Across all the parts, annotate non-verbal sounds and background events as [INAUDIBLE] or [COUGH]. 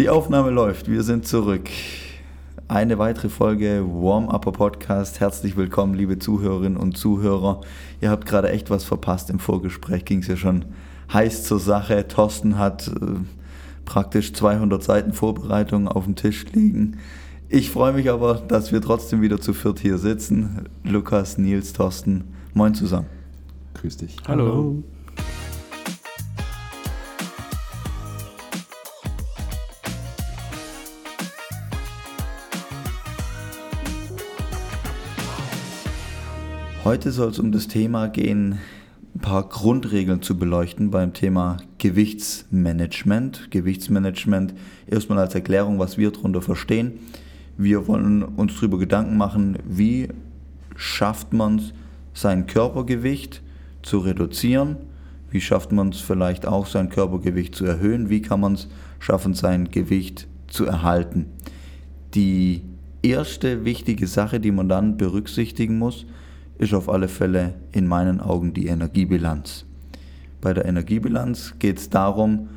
Die Aufnahme läuft, wir sind zurück. Eine weitere Folge Warm-Upper Podcast. Herzlich willkommen, liebe Zuhörerinnen und Zuhörer. Ihr habt gerade echt was verpasst. Im Vorgespräch ging es ja schon heiß zur Sache. Thorsten hat äh, praktisch 200 Seiten Vorbereitung auf dem Tisch liegen. Ich freue mich aber, dass wir trotzdem wieder zu viert hier sitzen. Lukas, Nils, Thorsten, moin zusammen. Grüß dich. Hallo. Heute soll es um das Thema gehen, ein paar Grundregeln zu beleuchten beim Thema Gewichtsmanagement. Gewichtsmanagement erstmal als Erklärung, was wir darunter verstehen. Wir wollen uns darüber Gedanken machen, wie schafft man es, sein Körpergewicht zu reduzieren, wie schafft man es vielleicht auch, sein Körpergewicht zu erhöhen, wie kann man es schaffen, sein Gewicht zu erhalten. Die erste wichtige Sache, die man dann berücksichtigen muss, ist auf alle Fälle in meinen Augen die Energiebilanz. Bei der Energiebilanz geht es darum,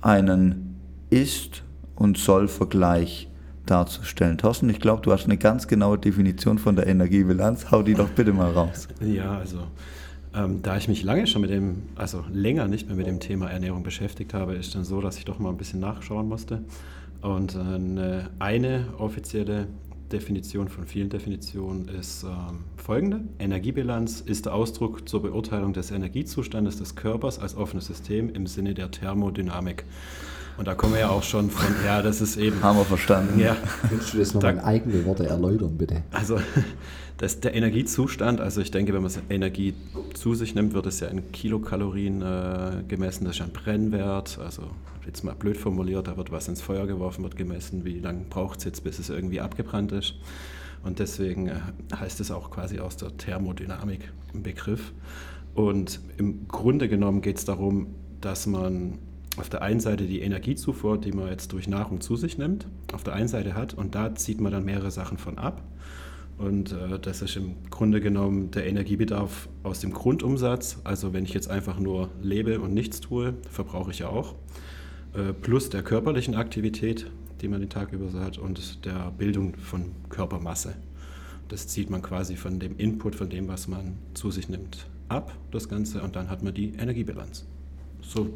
einen Ist- und Soll-Vergleich darzustellen. Thorsten, ich glaube, du hast eine ganz genaue Definition von der Energiebilanz. Hau die doch bitte mal raus. Ja, also ähm, da ich mich lange schon mit dem, also länger nicht mehr mit dem Thema Ernährung beschäftigt habe, ist dann so, dass ich doch mal ein bisschen nachschauen musste. Und äh, eine offizielle Definition von vielen Definitionen ist ähm, folgende. Energiebilanz ist der Ausdruck zur Beurteilung des Energiezustandes des Körpers als offenes System im Sinne der Thermodynamik. Und da kommen wir ja auch schon von, ja, das ist eben. Haben wir verstanden. Ja. Könntest du das nochmal in eigene Worte erläutern, bitte? Also [LAUGHS] das, der Energiezustand, also ich denke, wenn man Energie zu sich nimmt, wird es ja in Kilokalorien äh, gemessen. Das ist ja ein Brennwert. Also jetzt mal blöd formuliert, da wird was ins Feuer geworfen, wird gemessen, wie lange braucht es jetzt, bis es irgendwie abgebrannt ist. Und deswegen äh, heißt es auch quasi aus der Thermodynamik im Begriff. Und im Grunde genommen geht es darum, dass man auf der einen Seite die Energiezufuhr, die man jetzt durch Nahrung zu sich nimmt, auf der einen Seite hat und da zieht man dann mehrere Sachen von ab. Und äh, das ist im Grunde genommen der Energiebedarf aus dem Grundumsatz. Also wenn ich jetzt einfach nur lebe und nichts tue, verbrauche ich ja auch. Äh, plus der körperlichen Aktivität, die man den Tag über so hat und der Bildung von Körpermasse. Das zieht man quasi von dem Input, von dem, was man zu sich nimmt, ab, das Ganze, und dann hat man die Energiebilanz. So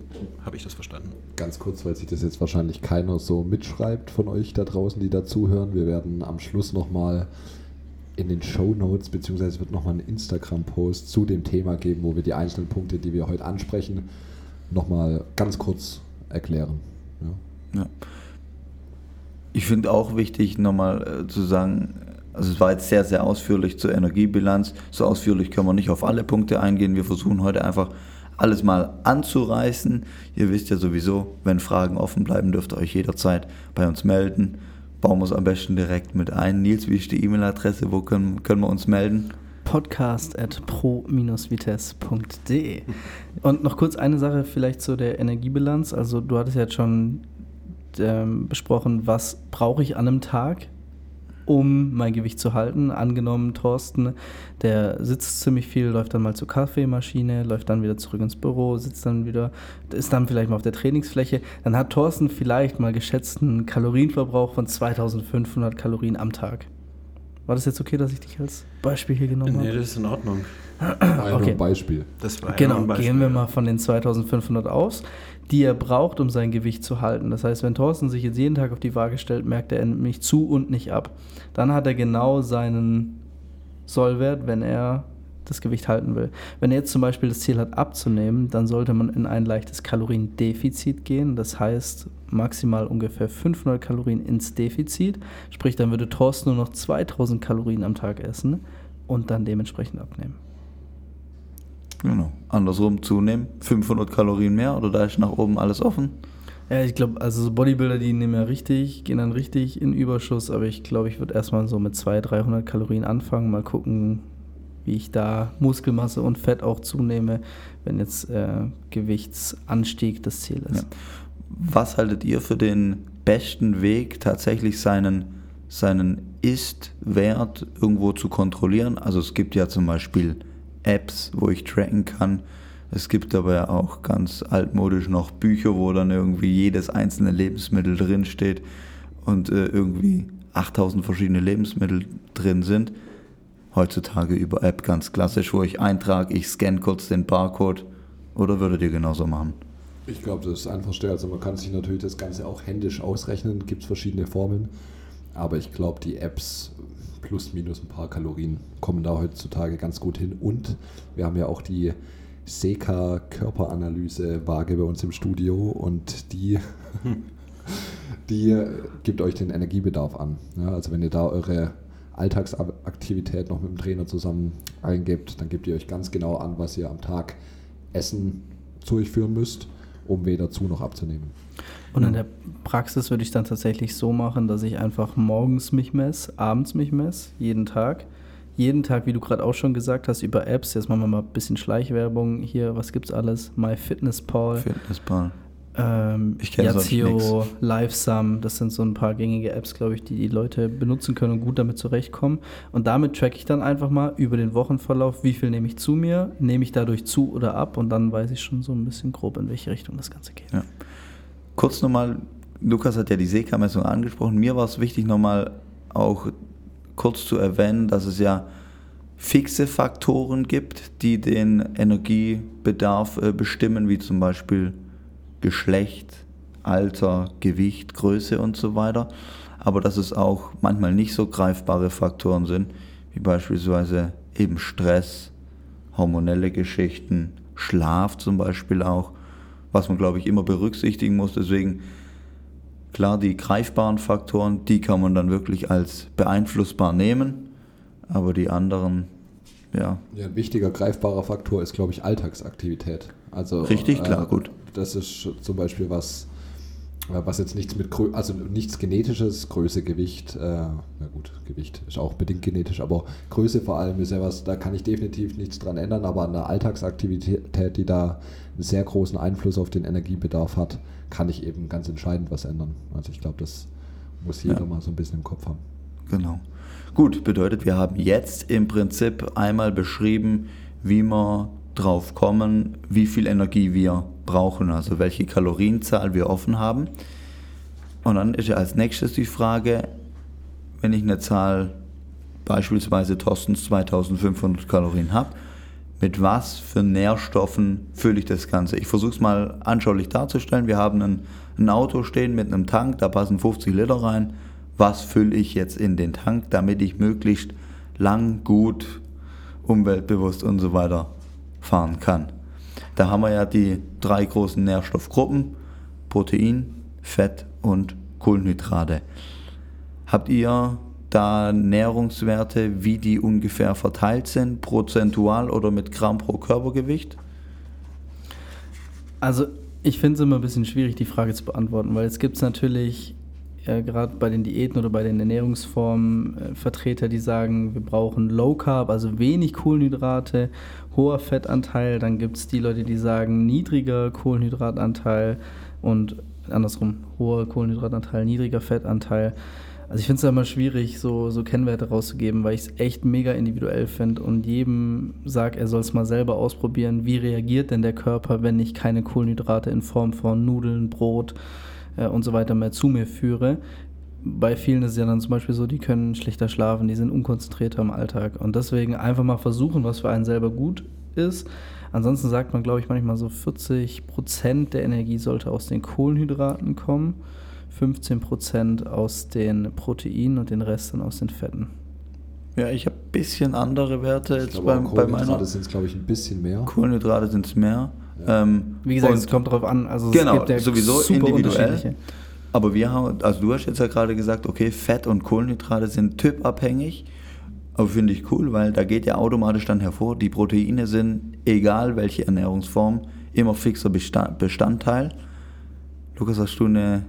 habe ich das verstanden. Ganz kurz, weil sich das jetzt wahrscheinlich keiner so mitschreibt von euch da draußen, die dazuhören. Wir werden am Schluss nochmal in den Show Notes, beziehungsweise wird nochmal einen Instagram-Post zu dem Thema geben, wo wir die einzelnen Punkte, die wir heute ansprechen, nochmal ganz kurz erklären. Ja. ja. Ich finde auch wichtig, nochmal äh, zu sagen, also es war jetzt sehr, sehr ausführlich zur Energiebilanz. So ausführlich können wir nicht auf alle Punkte eingehen. Wir versuchen heute einfach alles mal anzureißen. Ihr wisst ja sowieso, wenn Fragen offen bleiben, dürft ihr euch jederzeit bei uns melden. Bauen wir es am besten direkt mit ein. Nils, wie ist die E-Mail-Adresse? Wo können, können wir uns melden? podcast at pro-vitesse.de. Und noch kurz eine Sache vielleicht zu der Energiebilanz. Also du hattest jetzt schon ähm, besprochen, was brauche ich an einem Tag? Um mein Gewicht zu halten. Angenommen, Thorsten, der sitzt ziemlich viel, läuft dann mal zur Kaffeemaschine, läuft dann wieder zurück ins Büro, sitzt dann wieder, ist dann vielleicht mal auf der Trainingsfläche. Dann hat Thorsten vielleicht mal geschätzten Kalorienverbrauch von 2500 Kalorien am Tag. War das jetzt okay, dass ich dich als Beispiel hier genommen habe? Nee, das ist in Ordnung. Okay. ein Beispiel. Das war genau, ein Beispiel. gehen wir mal von den 2500 aus die er braucht, um sein Gewicht zu halten. Das heißt, wenn Thorsten sich jetzt jeden Tag auf die Waage stellt, merkt er nämlich zu und nicht ab. Dann hat er genau seinen Sollwert, wenn er das Gewicht halten will. Wenn er jetzt zum Beispiel das Ziel hat, abzunehmen, dann sollte man in ein leichtes Kaloriendefizit gehen. Das heißt, maximal ungefähr 500 Kalorien ins Defizit. Sprich, dann würde Thorsten nur noch 2000 Kalorien am Tag essen und dann dementsprechend abnehmen. Genau. Andersrum zunehmen, 500 Kalorien mehr oder da ist nach oben alles offen? Ja, ich glaube, also so Bodybuilder, die nehmen ja richtig, gehen dann richtig in Überschuss, aber ich glaube, ich würde erstmal so mit 200, 300 Kalorien anfangen, mal gucken, wie ich da Muskelmasse und Fett auch zunehme, wenn jetzt äh, Gewichtsanstieg das Ziel ist. Ja. Was haltet ihr für den besten Weg, tatsächlich seinen, seinen Ist-Wert irgendwo zu kontrollieren? Also es gibt ja zum Beispiel Apps, wo ich tracken kann, Es gibt aber ja auch ganz altmodisch noch Bücher, wo dann irgendwie jedes einzelne Lebensmittel drinsteht und äh, irgendwie 8000 verschiedene Lebensmittel drin sind. Heutzutage über App ganz klassisch, wo ich eintrage, ich scanne kurz den Barcode oder würdet ihr genauso machen? Ich glaube, das ist einfachste. Also man kann sich natürlich das Ganze auch händisch ausrechnen, gibt es verschiedene Formeln. Aber ich glaube, die Apps plus minus ein paar Kalorien kommen da heutzutage ganz gut hin. Und wir haben ja auch die Seca Körperanalyse Waage bei uns im Studio und die, [LAUGHS] die gibt euch den Energiebedarf an. Ja, also wenn ihr da eure Alltagsaktivität noch mit dem Trainer zusammen eingebt, dann gebt ihr euch ganz genau an, was ihr am Tag Essen durchführen müsst, um weder zu noch abzunehmen. Und in der Praxis würde ich dann tatsächlich so machen, dass ich einfach morgens mich messe, abends mich messe, jeden Tag. Jeden Tag, wie du gerade auch schon gesagt hast, über Apps. Jetzt machen wir mal ein bisschen Schleichwerbung hier. Was gibt's alles? MyFitnessPal. Fitnesspal. Ähm, Ich kenn sonst Yazio, LiveSum, das sind so ein paar gängige Apps, glaube ich, die die Leute benutzen können und gut damit zurechtkommen. Und damit track ich dann einfach mal über den Wochenverlauf, wie viel nehme ich zu mir, nehme ich dadurch zu oder ab und dann weiß ich schon so ein bisschen grob, in welche Richtung das Ganze geht. Ja. Kurz nochmal, Lukas hat ja die Seka-Messung angesprochen. Mir war es wichtig, nochmal auch kurz zu erwähnen, dass es ja fixe Faktoren gibt, die den Energiebedarf äh, bestimmen, wie zum Beispiel Geschlecht, Alter, Gewicht, Größe und so weiter. Aber dass es auch manchmal nicht so greifbare Faktoren sind, wie beispielsweise eben Stress, hormonelle Geschichten, Schlaf zum Beispiel auch, was man glaube ich immer berücksichtigen muss. Deswegen klar, die greifbaren Faktoren, die kann man dann wirklich als beeinflussbar nehmen, aber die anderen, ja, Ja, ein wichtiger greifbarer Faktor ist, glaube ich, Alltagsaktivität. Also, Richtig, klar, gut. Das ist zum Beispiel was, äh, was jetzt nichts mit, Grö also nichts Genetisches, Größe, Gewicht, äh, na gut, Gewicht ist auch bedingt genetisch, aber Größe vor allem ist ja was, da kann ich definitiv nichts dran ändern, aber an der Alltagsaktivität, die da einen sehr großen Einfluss auf den Energiebedarf hat, kann ich eben ganz entscheidend was ändern. Also ich glaube, das muss jeder Ja. mal so ein bisschen im Kopf haben. Genau. Gut, bedeutet, wir haben jetzt im Prinzip einmal beschrieben, wie wir drauf kommen, wie viel Energie wir brauchen, also welche Kalorienzahl wir offen haben. Und dann ist ja als nächstes die Frage, wenn ich eine Zahl, beispielsweise Thorstens 2500 Kalorien habe, mit was für Nährstoffen fülle ich das Ganze? Ich versuche es mal anschaulich darzustellen. Wir haben ein, ein Auto stehen mit einem Tank, da passen 50 Liter rein. Was fülle ich jetzt in den Tank, damit ich möglichst lang, gut, umweltbewusst und so weiter fahren kann? Da haben wir ja die drei großen Nährstoffgruppen, Protein, Fett und Kohlenhydrate. Habt ihr da Nährungswerte, wie die ungefähr verteilt sind, prozentual oder mit Gramm pro Körpergewicht? Also ich finde es immer ein bisschen schwierig, die Frage zu beantworten, weil es gibt natürlich äh, gerade bei den Diäten oder bei den Ernährungsformen äh, Vertreter, die sagen, wir brauchen Low Carb, also wenig Kohlenhydrate, hoher Fettanteil. Dann gibt es die Leute, die sagen, niedriger Kohlenhydratanteil und andersrum, hoher Kohlenhydratanteil, niedriger Fettanteil. Also ich finde es immer schwierig, so, so Kennwerte rauszugeben, weil ich es echt mega individuell finde und jedem sage, er soll es mal selber ausprobieren, wie reagiert denn der Körper, wenn ich keine Kohlenhydrate in Form von Nudeln, Brot äh, und so weiter mehr zu mir führe. Bei vielen ist es ja dann zum Beispiel so, die können schlechter schlafen, die sind unkonzentrierter im Alltag und deswegen einfach mal versuchen, was für einen selber gut ist. Ansonsten sagt man, glaube ich, manchmal so 40% der Energie sollte aus den Kohlenhydraten kommen. 15% aus den Proteinen und den Rest dann aus den Fetten. Ja, ich habe ein bisschen andere Werte Ich jetzt beim, bei Kohlenhydrate meiner. sind es, glaube ich, ein bisschen mehr. Kohlenhydrate sind es mehr. Ja. Ähm, Wie gesagt, es kommt darauf an. Also Genau, es gibt ja sowieso super individuell. unterschiedliche. Aber wir haben, also du hast jetzt ja gerade gesagt, okay, Fett und Kohlenhydrate sind typabhängig. Aber finde ich cool, weil da geht ja automatisch dann hervor, die Proteine sind, egal welche Ernährungsform, immer fixer Besta- Bestandteil. Lukas, hast du eine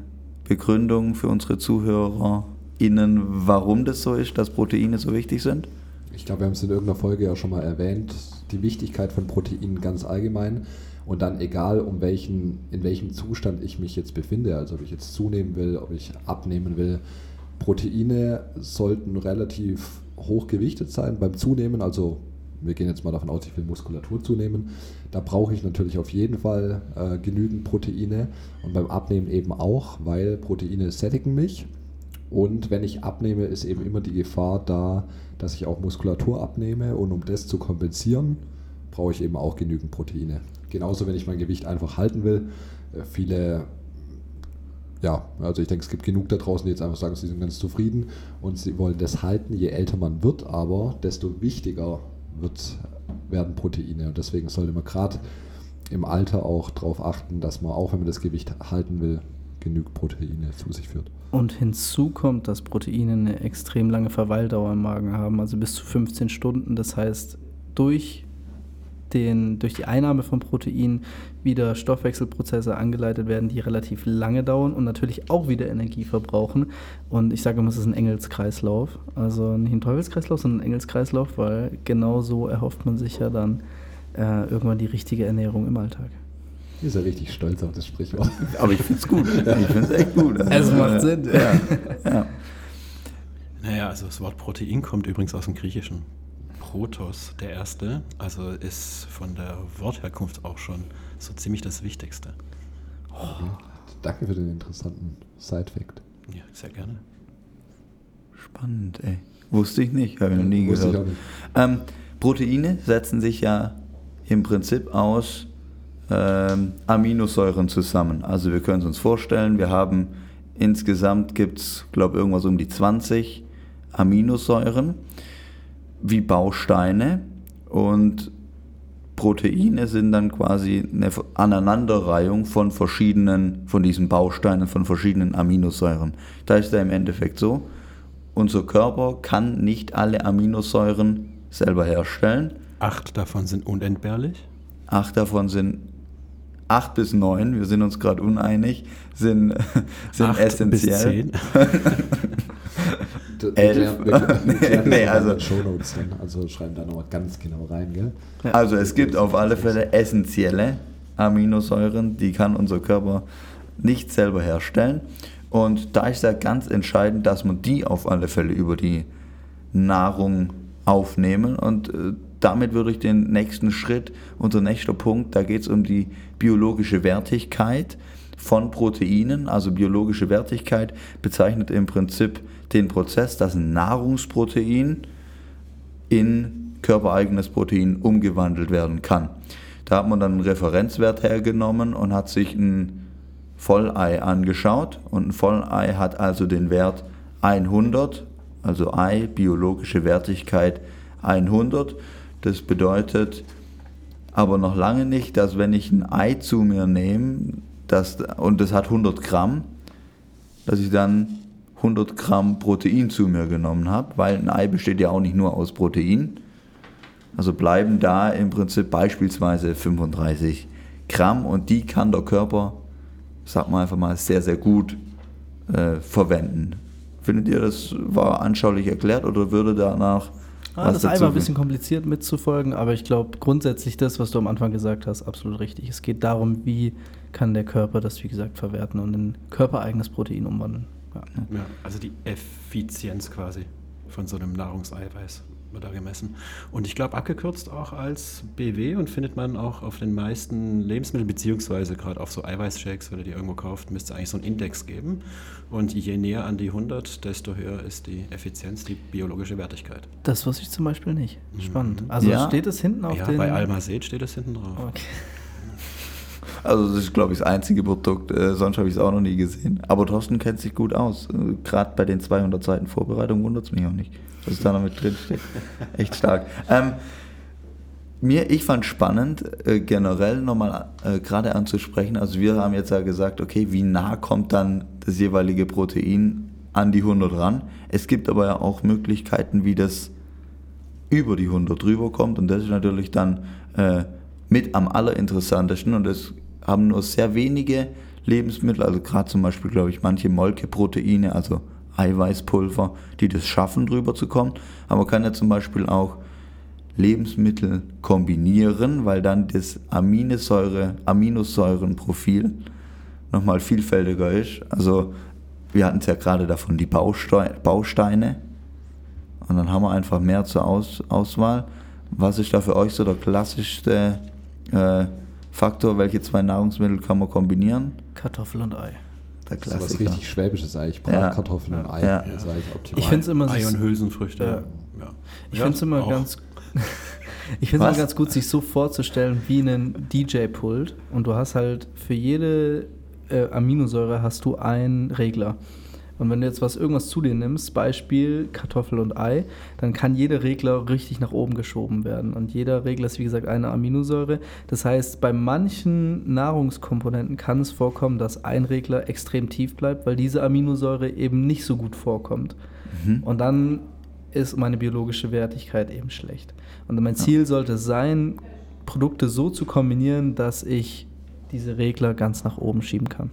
Begründung für unsere ZuhörerInnen, warum das so ist, dass Proteine so wichtig sind? Ich glaube, wir haben es in irgendeiner Folge ja schon mal erwähnt, die Wichtigkeit von Proteinen ganz allgemein und dann egal, um welchen, in welchem Zustand ich mich jetzt befinde, also ob ich jetzt zunehmen will, ob ich abnehmen will, Proteine sollten relativ hoch gewichtet sein beim Zunehmen, also wir gehen jetzt mal davon aus, ich will Muskulatur zunehmen, da brauche ich natürlich auf jeden Fall äh, genügend Proteine und beim Abnehmen eben auch, weil Proteine sättigen mich. Und wenn ich abnehme, ist eben immer die Gefahr da, dass ich auch Muskulatur abnehme. Und um das zu kompensieren, brauche ich eben auch genügend Proteine. Genauso, wenn ich mein Gewicht einfach halten will. Äh, viele ja, also ich denke, es gibt genug da draußen, die jetzt einfach sagen, sie sind ganz zufrieden und sie wollen das halten. Je älter man wird, aber desto wichtiger wird, werden Proteine. Und deswegen sollte man gerade im Alter auch darauf achten, dass man, auch wenn man das Gewicht halten will, genügend Proteine zu sich führt. Und hinzu kommt, dass Proteine eine extrem lange Verweildauer im Magen haben, also bis zu 15 Stunden. Das heißt, durch, den, durch die Einnahme von Protein wieder Stoffwechselprozesse angeleitet werden, die relativ lange dauern und natürlich auch wieder Energie verbrauchen. Und ich sage immer, es ist ein Engelskreislauf. Also nicht ein Teufelskreislauf, sondern ein Engelskreislauf, weil genau so erhofft man sich ja dann äh, irgendwann die richtige Ernährung im Alltag. Ihr seid richtig stolz auf das Sprichwort. [LAUGHS] Aber ich finde es gut. [LAUGHS] Ich finde es echt gut. Es macht Sinn. Ja. ja. Naja, also das Wort Protein kommt übrigens aus dem Griechischen. Protos, der erste, also ist von der Wortherkunft auch schon so ziemlich das Wichtigste. Oh. Danke für den interessanten Side-Fact. Ja, sehr gerne. Spannend, ey. Wusste ich nicht, habe ich noch nie Wusste gehört. Ähm, Proteine setzen sich ja im Prinzip aus ähm, Aminosäuren zusammen. Also wir können es uns vorstellen, wir haben insgesamt gibt es, glaube ich, irgendwas um die 20 Aminosäuren wie Bausteine und Proteine sind dann quasi eine Aneinanderreihung von verschiedenen, von diesen Bausteinen, von verschiedenen Aminosäuren. Da ist ja im Endeffekt so, unser Körper kann nicht alle Aminosäuren selber herstellen. Acht davon sind unentbehrlich. Acht davon sind acht bis neun, wir sind uns gerade uneinig, sind, [LAUGHS] sind acht essentiell. Bis zehn. [LAUGHS] Elf. [LAUGHS] nee, also, Shownotes dann. Also schreiben da nochmal ganz genau rein, gell? Also es gibt auf alle Fälle essentielle Aminosäuren, die kann unser Körper nicht selber herstellen. Und da ist ja ganz entscheidend, dass man die auf alle Fälle über die Nahrung aufnehmen. Und äh, damit würde ich den nächsten Schritt, unser nächster Punkt, da geht es um die biologische Wertigkeit von Proteinen. Also biologische Wertigkeit bezeichnet im Prinzip den Prozess, dass ein Nahrungsprotein in körpereigenes Protein umgewandelt werden kann. Da hat man dann einen Referenzwert hergenommen und hat sich ein Vollei angeschaut und ein Vollei hat also den Wert 100, also Ei, biologische Wertigkeit 100. Das bedeutet aber noch lange nicht, dass wenn ich ein Ei zu mir nehme das, und das hat 100 Gramm, dass ich dann 100 Gramm Protein zu mir genommen habe, weil ein Ei besteht ja auch nicht nur aus Protein. Also bleiben da im Prinzip beispielsweise 35 Gramm und die kann der Körper, sag mal einfach mal, sehr, sehr gut äh, verwenden. Findet ihr, das war anschaulich erklärt oder würde danach. Ah, das ist ein bisschen kompliziert mitzufolgen, aber ich glaube grundsätzlich das, was du am Anfang gesagt hast, absolut richtig. Es geht darum, wie kann der Körper das, wie gesagt, verwerten und in körpereigenes Protein umwandeln. Ja. ja. also die Effizienz quasi von so einem Nahrungseiweiß wird da gemessen. Und ich glaube, abgekürzt auch als BW und findet man auch auf den meisten Lebensmitteln, beziehungsweise gerade auf so Eiweißshakes, wenn ihr die irgendwo kauft, müsste es eigentlich so einen Index geben. Und je näher an die 100, desto höher ist die Effizienz, die biologische Wertigkeit. Das wusste ich zum Beispiel nicht. Spannend. Mhm. Also ja. steht es hinten auf ja, den... Ja, bei Almazet steht es hinten drauf. Okay. Also das ist, glaube ich, das einzige Produkt. Äh, sonst habe ich es auch noch nie gesehen. Aber Thorsten kennt sich gut aus. Äh, Gerade bei den 200 Seiten Vorbereitung wundert es mich auch nicht, es da noch mit drin steht. Echt stark. Ähm, mir, ich fand spannend, äh, generell nochmal äh, gerade anzusprechen. Also wir haben jetzt ja gesagt, okay, wie nah kommt dann das jeweilige Protein an die 100 ran? Es gibt aber ja auch Möglichkeiten, wie das über die 100 drüber kommt. Und das ist natürlich dann äh, mit am allerinteressantesten. Und das haben nur sehr wenige Lebensmittel, also gerade zum Beispiel, glaube ich, manche Molkeproteine, also Eiweißpulver, die das schaffen, drüber zu kommen. Aber man kann ja zum Beispiel auch Lebensmittel kombinieren, weil dann das Aminosäure, Aminosäurenprofil nochmal vielfältiger ist. Also wir hatten es ja gerade davon, die Bausteine. Und dann haben wir einfach mehr zur Aus Auswahl. Was ist da für euch so der klassischste äh, Faktor? Welche zwei Nahrungsmittel kann man kombinieren? Kartoffel und Ei. Der Das ist was Klassiker. richtig Schwäbisches eigentlich. Ja. Bratkartoffeln und Ei. Ja. Das ist eigentlich optimal. Ich finde es immer, Ei und Hülsenfrüchte. Ja. Ja. ich Ja, find's immer auch. ganz [LAUGHS] ich finde es ganz gut, sich so vorzustellen wie einen DJ-Pult und du hast halt für jede äh, Aminosäure hast du einen Regler. Und wenn du jetzt was irgendwas zu dir nimmst, Beispiel Kartoffel und Ei, dann kann jeder Regler richtig nach oben geschoben werden. Und jeder Regler ist wie gesagt eine Aminosäure. Das heißt, bei manchen Nahrungskomponenten kann es vorkommen, dass ein Regler extrem tief bleibt, weil diese Aminosäure eben nicht so gut vorkommt. Und dann ist meine biologische Wertigkeit eben schlecht. Und mein Ziel sollte es sein, Produkte so zu kombinieren, dass ich diese Regler ganz nach oben schieben kann.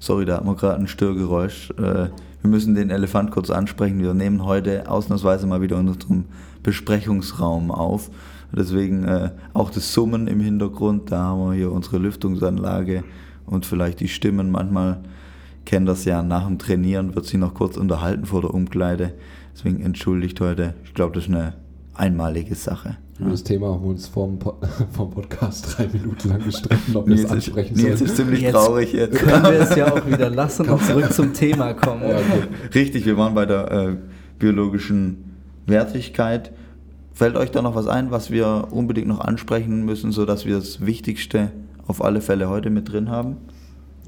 Sorry, da hat man gerade ein Störgeräusch. Äh, wir müssen den Elefant kurz ansprechen. Wir nehmen heute ausnahmsweise mal wieder in unserem Besprechungsraum auf. Deswegen äh, auch das Summen im Hintergrund. Da haben wir hier unsere Lüftungsanlage und vielleicht die Stimmen. Manchmal kennen das ja nach dem Trainieren, wird sich noch kurz unterhalten vor der Umkleide. Deswegen entschuldigt heute. Ich glaube, das ist eine einmalige Sache. Über das Thema haben wir uns vom, Po- [LAUGHS] vom Podcast drei Minuten lang gestritten, ob wir es ansprechen sollen. ist ziemlich Jetzt traurig jetzt. Können wir es ja auch wieder lassen und zurück zum Thema kommen. Ja. Richtig, wir waren bei der äh, biologischen Wertigkeit. Fällt euch da noch was ein, was wir unbedingt noch ansprechen müssen, sodass wir das Wichtigste auf alle Fälle heute mit drin haben?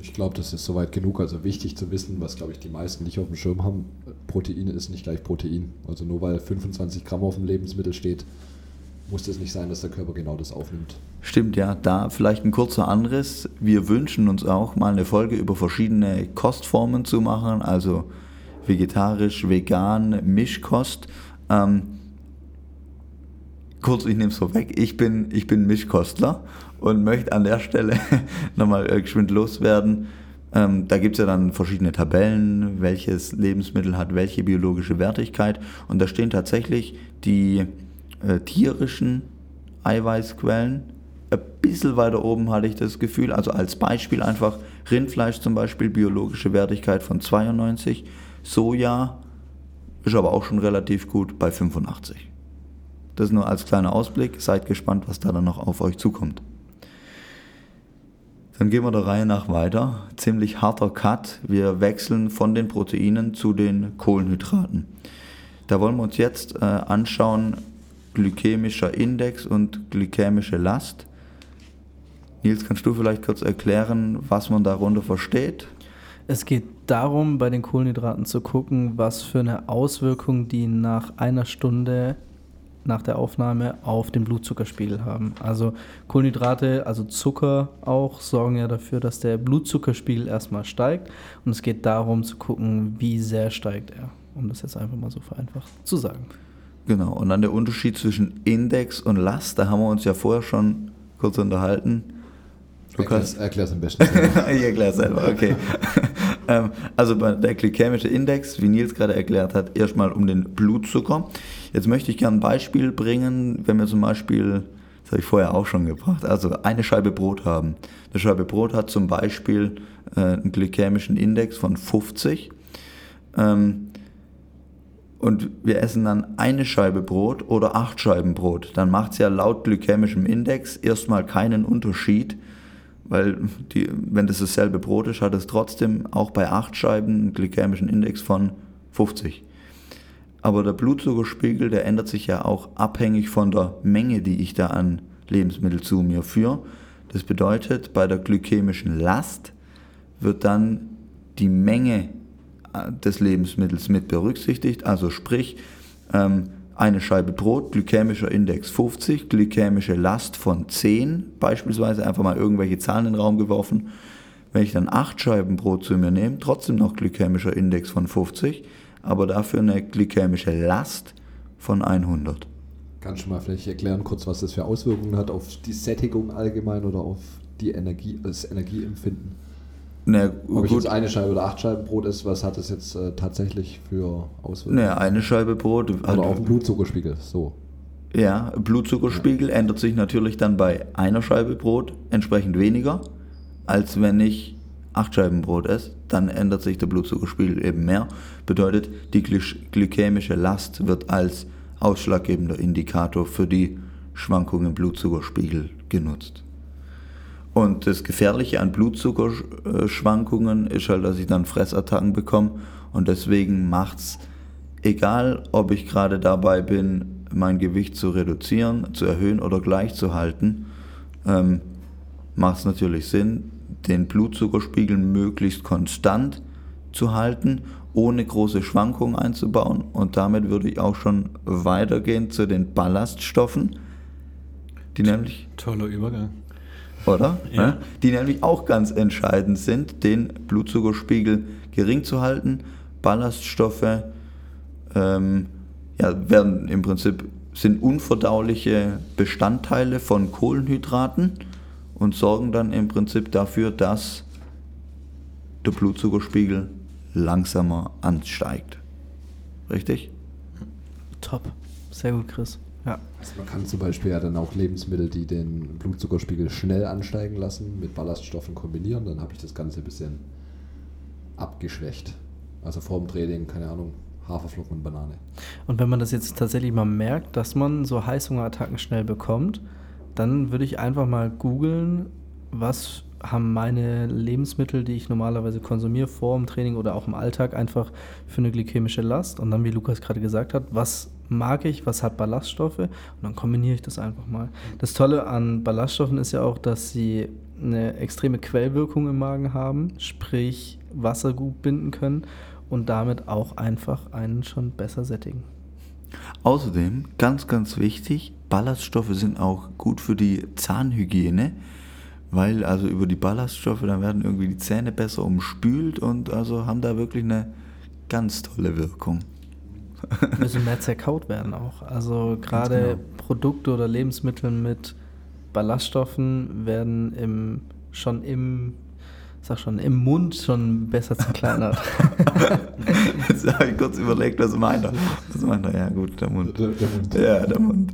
Ich glaube, das ist soweit genug. Also wichtig zu wissen, was glaube ich die meisten nicht auf dem Schirm haben. Protein ist nicht gleich Protein. Also nur weil 25 Gramm auf dem Lebensmittel steht, muss das nicht sein, dass der Körper genau das aufnimmt. Stimmt, ja, da vielleicht ein kurzer Anriss. Wir wünschen uns auch mal eine Folge über verschiedene Kostformen zu machen, also vegetarisch, vegan, Mischkost. Ähm, kurz, ich nehme es vorweg, ich bin, ich bin Mischkostler und möchte an der Stelle [LAUGHS] nochmal äh, geschwind loswerden. Ähm, da gibt es ja dann verschiedene Tabellen, welches Lebensmittel hat welche biologische Wertigkeit. Und da stehen tatsächlich die äh, tierischen Eiweißquellen. Ein bisschen weiter oben hatte ich das Gefühl, also als Beispiel einfach Rindfleisch zum Beispiel, biologische Wertigkeit von 92, Soja ist aber auch schon relativ gut bei 85. Das nur als kleiner Ausblick, seid gespannt, was da dann noch auf euch zukommt. Dann gehen wir der Reihe nach weiter. Ziemlich harter Cut. Wir wechseln von den Proteinen zu den Kohlenhydraten. Da wollen wir uns jetzt äh, anschauen, glykämischer Index und glykämische Last. Nils, kannst du vielleicht kurz erklären, was man darunter versteht? Es geht darum, bei den Kohlenhydraten zu gucken, was für eine Auswirkung die nach einer Stunde nach der Aufnahme auf den Blutzuckerspiegel haben. Also Kohlenhydrate, also Zucker auch, sorgen ja dafür, dass der Blutzuckerspiegel erstmal steigt. Und es geht darum zu gucken, wie sehr steigt er. Um das jetzt einfach mal so vereinfacht zu sagen. Genau, und dann der Unterschied zwischen Index und Last, da haben wir uns ja vorher schon kurz unterhalten. Erklär's, erklär's am besten. [LAUGHS] ich erkläre selber, okay. [LAUGHS] ähm, also bei der glykämische Index, wie Nils gerade erklärt hat, erstmal um den Blutzucker. Jetzt möchte ich gerne ein Beispiel bringen, wenn wir zum Beispiel, das habe ich vorher auch schon gebracht, also eine Scheibe Brot haben. Eine Scheibe Brot hat zum Beispiel äh, einen glykämischen Index von 50. Ähm, und wir essen dann eine Scheibe Brot oder acht Scheiben Brot, dann macht es ja laut glykämischem Index erstmal keinen Unterschied, weil die, wenn das dasselbe Brot ist, hat es trotzdem auch bei acht Scheiben einen glykämischen Index von 50. Aber der Blutzuckerspiegel, der ändert sich ja auch abhängig von der Menge, die ich da an Lebensmittel zu mir führe. Das bedeutet, bei der glykämischen Last wird dann die Menge des Lebensmittels mit berücksichtigt. Also sprich, ähm, eine Scheibe Brot, glykämischer Index 50, glykämische Last von 10, beispielsweise einfach mal irgendwelche Zahlen in den Raum geworfen. Wenn ich dann acht Scheiben Brot zu mir nehme, trotzdem noch glykämischer Index von 50, aber dafür eine glykämische Last von 100. Kannst du mal vielleicht erklären, kurz, was das für Auswirkungen hat auf die Sättigung allgemein oder auf die Energie, das Energieempfinden? Na, Ob ich gut, jetzt eine Scheibe oder acht Scheiben Brot esse, was hat das jetzt äh, tatsächlich für Auswirkungen? na, eine Scheibe Brot. Oder auf den Blutzuckerspiegel, so. Ja, Blutzuckerspiegel ändert sich natürlich dann bei einer Scheibe Brot entsprechend weniger, als wenn ich acht Scheiben Brot esse. Dann ändert sich der Blutzuckerspiegel eben mehr. Bedeutet, die gly glykämische Last wird als ausschlaggebender Indikator für die Schwankungen im Blutzuckerspiegel genutzt. Und das Gefährliche an Blutzuckerschwankungen ist halt, dass ich dann Fressattacken bekomme und deswegen macht es, egal ob ich gerade dabei bin, mein Gewicht zu reduzieren, zu erhöhen oder gleich zu halten, ähm, macht es natürlich Sinn, den Blutzuckerspiegel möglichst konstant zu halten, ohne große Schwankungen einzubauen. Und damit würde ich auch schon weitergehen zu den Ballaststoffen, die nämlich. Toller Übergang. Oder? Ja. Die nämlich auch ganz entscheidend sind, den Blutzuckerspiegel gering zu halten. Ballaststoffe ähm, ja, werden im Prinzip sind unverdauliche Bestandteile von Kohlenhydraten und sorgen dann im Prinzip dafür, dass der Blutzuckerspiegel langsamer ansteigt. Richtig? Top. Sehr gut, Chris. Ja. Also man kann zum Beispiel ja dann auch Lebensmittel, die den Blutzuckerspiegel schnell ansteigen lassen, mit Ballaststoffen kombinieren. Dann habe ich das Ganze ein bisschen abgeschwächt. Also vor dem Training, keine Ahnung, Haferflocken und Banane. Und wenn man das jetzt tatsächlich mal merkt, dass man so Heißhungerattacken schnell bekommt, dann würde ich einfach mal googeln, was haben meine Lebensmittel, die ich normalerweise konsumiere, vor dem Training oder auch im Alltag, einfach für eine glykämische Last. Und dann, wie Lukas gerade gesagt hat, was mag ich, was hat Ballaststoffe und dann kombiniere ich das einfach mal. Das Tolle an Ballaststoffen ist ja auch, dass sie eine extreme Quellwirkung im Magen haben, sprich Wasser gut binden können und damit auch einfach einen schon besser sättigen. Außerdem, ganz, ganz wichtig, Ballaststoffe sind auch gut für die Zahnhygiene, weil also über die Ballaststoffe, dann werden irgendwie die Zähne besser umspült und also haben da wirklich eine ganz tolle Wirkung. [LAUGHS] Müssen mehr zerkaut werden auch. Also gerade genau. Produkte oder Lebensmittel mit Ballaststoffen werden im, schon im, sag schon, im Mund schon besser zerkleinert. [LAUGHS] Jetzt habe ich kurz überlegt, was meint er? Was meint er? Ja gut, der Mund. Der, der Mund. Ja, der Mund.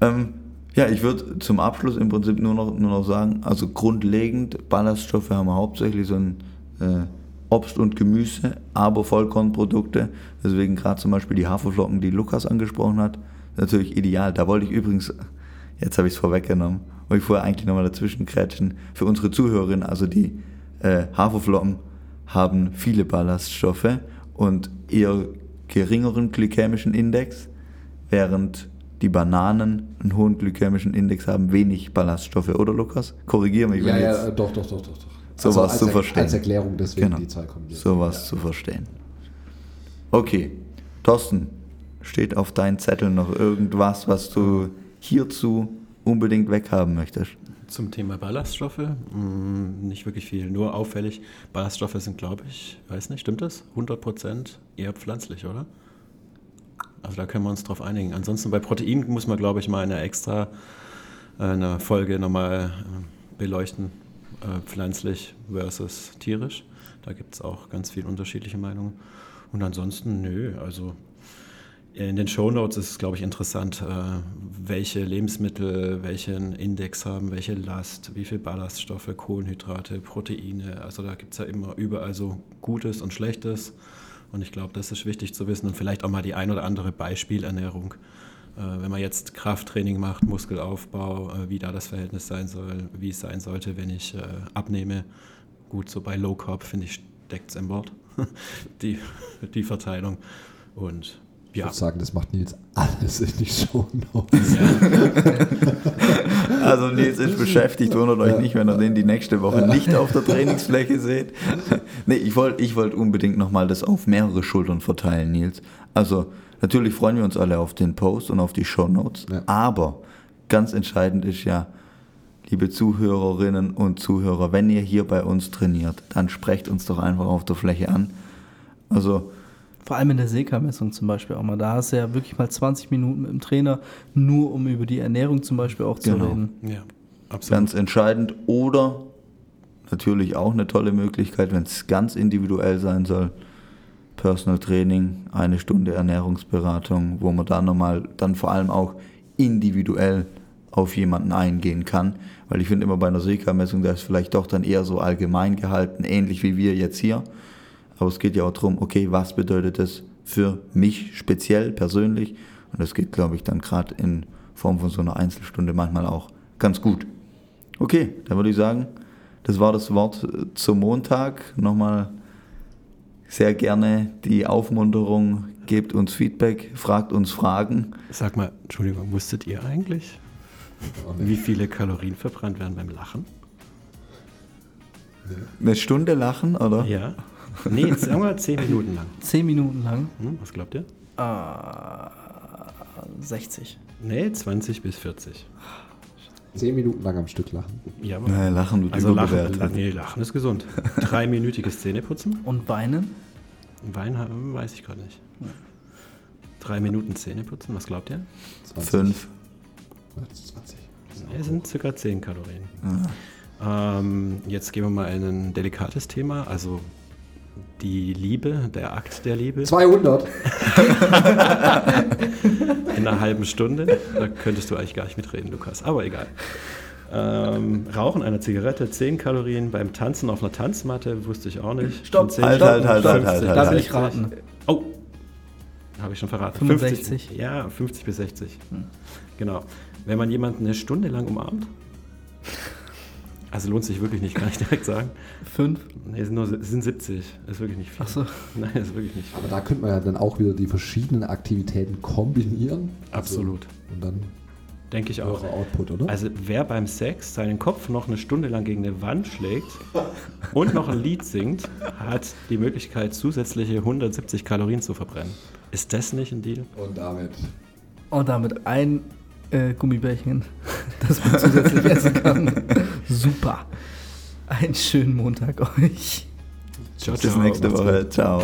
Ähm, ja, ich würde zum Abschluss im Prinzip nur noch, nur noch sagen, also grundlegend, Ballaststoffe haben wir hauptsächlich so ein äh, Obst und Gemüse, aber Vollkornprodukte. Deswegen gerade zum Beispiel die Haferflocken, die Lukas angesprochen hat, natürlich ideal. Da wollte ich übrigens, jetzt habe ich es vorweggenommen, wollte ich vorher eigentlich nochmal dazwischen krätschen. Für unsere Zuhörerinnen, also die äh, Haferflocken haben viele Ballaststoffe und eher geringeren glykämischen Index, während die Bananen einen hohen glykämischen Index haben, wenig Ballaststoffe, oder Lukas? Korrigiere mich, Ja, wenn ja, jetzt äh, doch, doch, doch, doch. doch. Sowas als zu Er- verstehen. Als Erklärung deswegen Genau. die zwei kombiniert. sowas Ja. zu verstehen. Okay, Thorsten, steht auf deinem Zettel noch irgendwas, was du hierzu unbedingt weghaben möchtest? Zum Thema Ballaststoffe, mh, nicht wirklich viel, nur auffällig. Ballaststoffe sind, glaube ich, weiß nicht, stimmt das? 100% eher pflanzlich, oder? Also da können wir uns drauf einigen. Ansonsten bei Protein muss man, glaube ich, mal eine extra äh, eine Folge nochmal äh, beleuchten, äh, pflanzlich versus tierisch. Da gibt es auch ganz viele unterschiedliche Meinungen. Und ansonsten, nö, also in den Shownotes ist es, glaube ich, interessant, äh, welche Lebensmittel welchen Index haben, welche Last, wie viel Ballaststoffe, Kohlenhydrate, Proteine. Also da gibt es ja immer überall so Gutes und Schlechtes. Und ich glaube, das ist wichtig zu wissen und vielleicht auch mal die ein oder andere Beispielernährung. Äh, wenn man jetzt Krafttraining macht, Muskelaufbau, äh, wie da das Verhältnis sein soll, wie es sein sollte, wenn ich äh, abnehme. Gut, so bei Low Carb, finde ich, steckt es im Wort, [LAUGHS] die, die Verteilung. Und Ich ja, würde sagen, das macht Nils alles in die Show Notes. Also Nils ist beschäftigt, wundert euch Ja. nicht, wenn ihr den die nächste Woche nicht auf der Trainingsfläche seht. Nee, ich wollte ich wollt unbedingt nochmal das auf mehrere Schultern verteilen, Nils. Also natürlich freuen wir uns alle auf den Post und auf die Shownotes, Ja. aber ganz entscheidend ist ja, liebe Zuhörerinnen und Zuhörer, wenn ihr hier bei uns trainiert, dann sprecht uns doch einfach auf der Fläche an. Also Vor allem in der Seka-Messung zum Beispiel auch mal. Da hast du ja wirklich mal 20 Minuten mit dem Trainer, nur um über die Ernährung zum Beispiel auch zu Genau. reden. ja, absolut. ganz entscheidend. Oder natürlich auch eine tolle Möglichkeit, wenn es ganz individuell sein soll, Personal Training, eine Stunde Ernährungsberatung, wo man dann nochmal, dann vor allem auch individuell auf jemanden eingehen kann. Weil ich finde immer bei einer Seka-Messung, da ist vielleicht doch dann eher so allgemein gehalten, ähnlich wie wir jetzt hier. Aber es geht ja auch darum, okay, was bedeutet das für mich speziell, persönlich? Und das geht, glaube ich, dann gerade in Form von so einer Einzelstunde manchmal auch ganz gut. Okay, dann würde ich sagen, das war das Wort zum Montag. Nochmal sehr gerne die Aufmunterung, gebt uns Feedback, fragt uns Fragen. Sag mal, Entschuldigung, wusstet ihr eigentlich, wie viele Kalorien verbrannt werden beim Lachen? Eine Stunde lachen, oder? Ja. Nee, sagen wir zehn Minuten lang. Zehn Minuten lang. Hm, was glaubt ihr? Äh, 60. Nee, 20 bis 40. Zehn Minuten lang am Stück lachen. Ja, Nein, Lachen wird also Lachen, überbewertet. nee, Lachen ist gesund. Dreiminütiges Zähneputzen. Und weinen? Wein haben, weiß ich gerade nicht. Drei Minuten Zähneputzen, was glaubt ihr? 20. Fünf. 20. Nee, sind circa 10 Kalorien. Ähm, jetzt gehen wir mal in ein delikates Thema, also die Liebe, der Akt der Liebe 200. [LAUGHS] in einer halben Stunde. Da könntest du eigentlich gar nicht mitreden, Lukas, aber egal. Ähm, Rauchen einer Zigarette, 10 Kalorien beim Tanzen auf einer Tanzmatte, wusste ich auch nicht. Stopp, Von 10 halt, halt, halt, halt, 50, halt, halt, Da halt. will ich raten. Oh, habe ich schon verraten. 65. 50, ja, 50 bis 60. Genau. Wenn man jemanden eine Stunde lang umarmt, also lohnt sich wirklich nicht, kann ich direkt sagen. Fünf. Nee, es sind, nur, es sind 70. Ist wirklich nicht viel. Ach so. Nein, ist wirklich nicht viel. Aber da könnte man ja dann auch wieder die verschiedenen Aktivitäten kombinieren. Absolut. Also, und dann Denke ich auch. eure Output, oder? Also wer beim Sex seinen Kopf noch eine Stunde lang gegen eine Wand schlägt [LAUGHS] und noch ein Lied singt, hat die Möglichkeit, zusätzliche 170 Kalorien zu verbrennen. Ist das nicht ein Deal? und damit. Und damit ein äh, Gummibärchen, [LAUGHS] das man zusätzlich essen kann. [LAUGHS] Super. Einen schönen Montag euch. Ciao, Bis nächste Woche. Ciao.